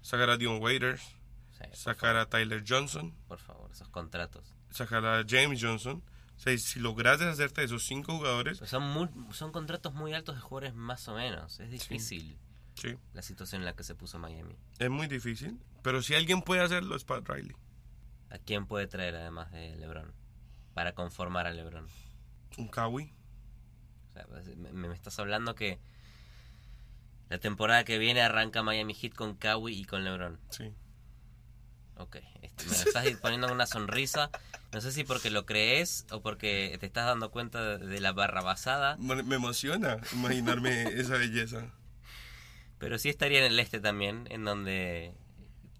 Sacar a Dion Waiters. Sí, Sacar a Tyler Johnson. Por favor, esos contratos. Sacar a James Johnson. O sea, si logras deshacerte de esos cinco jugadores, Pues son, muy- son contratos muy altos de jugadores más o menos. Es difícil sí, la situación en la que se puso Miami. es muy difícil. Pero si alguien puede hacerlo es Pat Riley. ¿A quién puede traer además de LeBron? Para conformar a LeBron. Un Kawhi. O sea, pues, me, me estás hablando que la temporada que viene arranca Miami Heat con Kawhi y con LeBron. Sí. Ok, este, me estás poniendo una sonrisa. No sé si porque lo crees o porque te estás dando cuenta de, la barra basada. Me me emociona imaginarme [LAUGHS] esa belleza. Pero sí estaría en el este también, en donde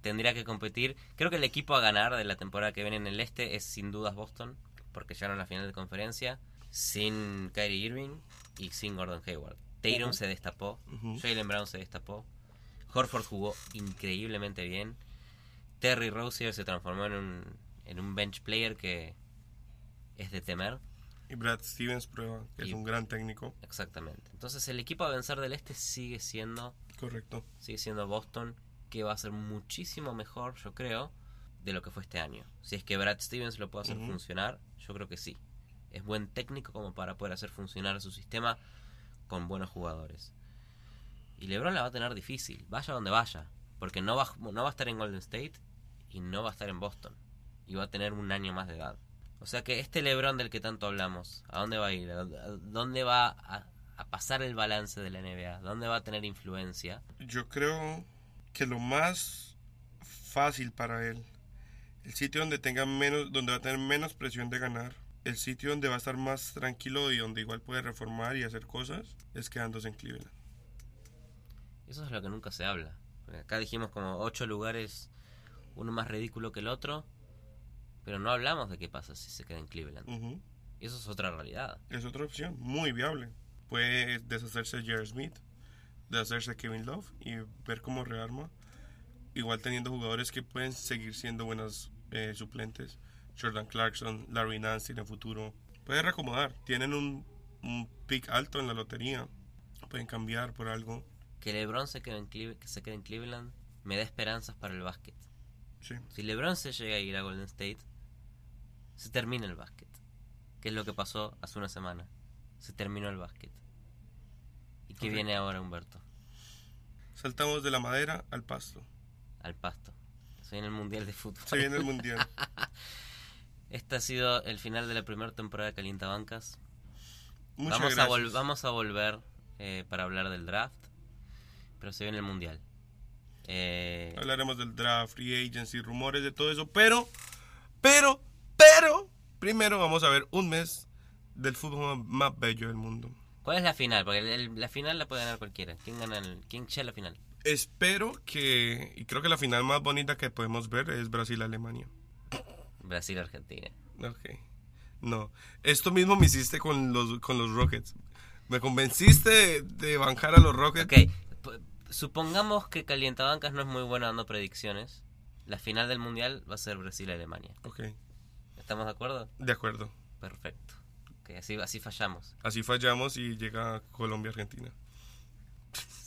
tendría que competir. Creo que el equipo a ganar de la temporada que viene en el este es sin dudas Boston, porque llegaron a la final de conferencia sin Kyrie Irving y sin Gordon Hayward. Tatum Ujú. se destapó, Ujú. Jalen Brown se destapó, Horford jugó increíblemente bien, Terry Rozier se transformó en un, en un bench player que es de temer. Y Brad Stevens prueba que es un gran técnico. Exactamente. Entonces el equipo a vencer del este sigue siendo Correcto. sigue siendo Boston, que va a ser muchísimo mejor, yo creo, de lo que fue este año. Si es que Brad Stevens lo puede hacer funcionar, yo creo que sí. Es buen técnico como para poder hacer funcionar su sistema con buenos jugadores. Y LeBron la va a tener difícil, vaya donde vaya, porque no va, no va a estar en Golden State y no va a estar en Boston. Y va a tener un año más de edad. O sea que este LeBron del que tanto hablamos, ¿a dónde va a ir? ¿A dónde va a pasar el balance de la NBA? ¿Dónde va a tener influencia? Yo creo que lo más fácil para él, el sitio donde tenga menos, donde va a tener menos presión de ganar, el sitio donde va a estar más tranquilo y donde igual puede reformar y hacer cosas, es quedándose en Cleveland. Eso es lo que nunca se habla. Acá dijimos como ocho lugares, uno más ridículo que el otro, pero no hablamos de qué pasa si se queda en Cleveland. Eso es otra realidad. Es otra opción, muy viable. Puede deshacerse de J.R. Smith, deshacerse de Kevin Love y ver cómo rearma. Igual teniendo jugadores que pueden seguir siendo buenas eh, suplentes. Jordan Clarkson, Larry Nance en el futuro. Puede reacomodar. Tienen un, un pick alto en la lotería. Pueden cambiar por algo. Que LeBron se quede, en que se quede en Cleveland me da esperanzas para el básquet. Sí. Si LeBron se llega a ir a Golden State, se termina el básquet. Que es lo que pasó hace una semana. Se terminó el básquet. ¿Y qué viene ahora, Humberto? Saltamos de la madera al pasto. Al pasto. Se viene el Mundial de Fútbol. Se viene el mundial. [LAUGHS] Este ha sido el final de la primera temporada de Calientabancas. Muchas vamos, a gracias. vol- vamos a volver eh, para hablar del draft, pero se viene el mundial. Eh, Hablaremos del draft, free agency, rumores, de todo eso. Pero, pero, pero, primero vamos a ver un mes del fútbol más bello del mundo. ¿Cuál es la final? Porque el- el- la final la puede ganar cualquiera. ¿Quién gana? El, ¿Quién a la final? Espero que, y creo que la final más bonita que podemos ver es Brasil-Alemania. Brasil-Argentina. Ok. No, esto mismo me hiciste con los, con los Rockets. Me convenciste de, de bancar a los Rockets. Ok, supongamos que Calientabancas no es muy bueno dando predicciones. La final del mundial va a ser Brasil-Alemania. Ok, ¿Estamos de acuerdo? de acuerdo. Perfecto. Ok, así, así fallamos. Así fallamos y llega Colombia-Argentina.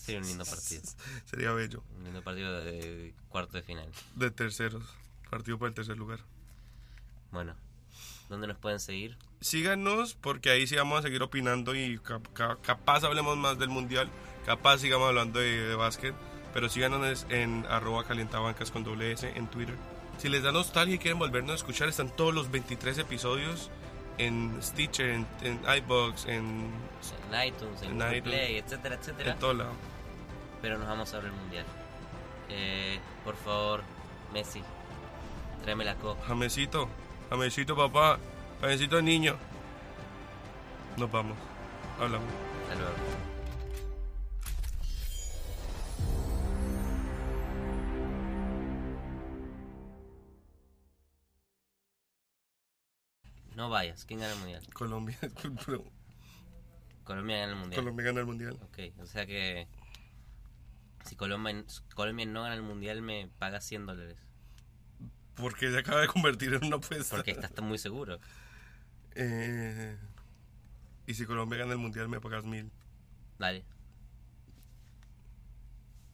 Sería un lindo partido. [LAUGHS] Sería bello. Un lindo partido de, cuarto de final. De terceros. Partido por el tercer lugar. Bueno, ¿dónde nos pueden seguir? Síganos porque ahí sí vamos a seguir opinando y cap- ca- capaz hablemos más del mundial, capaz sigamos hablando de, de básquet, pero síganos en arroba calientabancas con doble S en Twitter. Si les da nostalgia y quieren volvernos a escuchar, están todos los 23 episodios en Stitcher, en, en iBox, en, En iTunes, en, En Google iTunes. Play, etcétera, etcétera. en. Pero nos vamos a ver el mundial. Eh, por favor, Messi, tráeme la copa. Jamecito, Jamecito papá, Jamecito niño. Nos vamos, hablamos. Hasta luego. Vayas. ¿Quién gana el mundial? Colombia. [LAUGHS] Colombia gana el mundial. Colombia gana el mundial. Ok, o sea que si Colombia, Colombia no gana el mundial me paga 100 dólares. Porque se acaba de convertir en una apuesta. Porque estás muy seguro. Eh, y si Colombia gana el mundial, me pagas mil. Dale,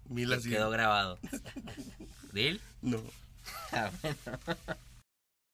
Mil así. quedó grabado. [LAUGHS] ¿Deal? No. Ah, bueno.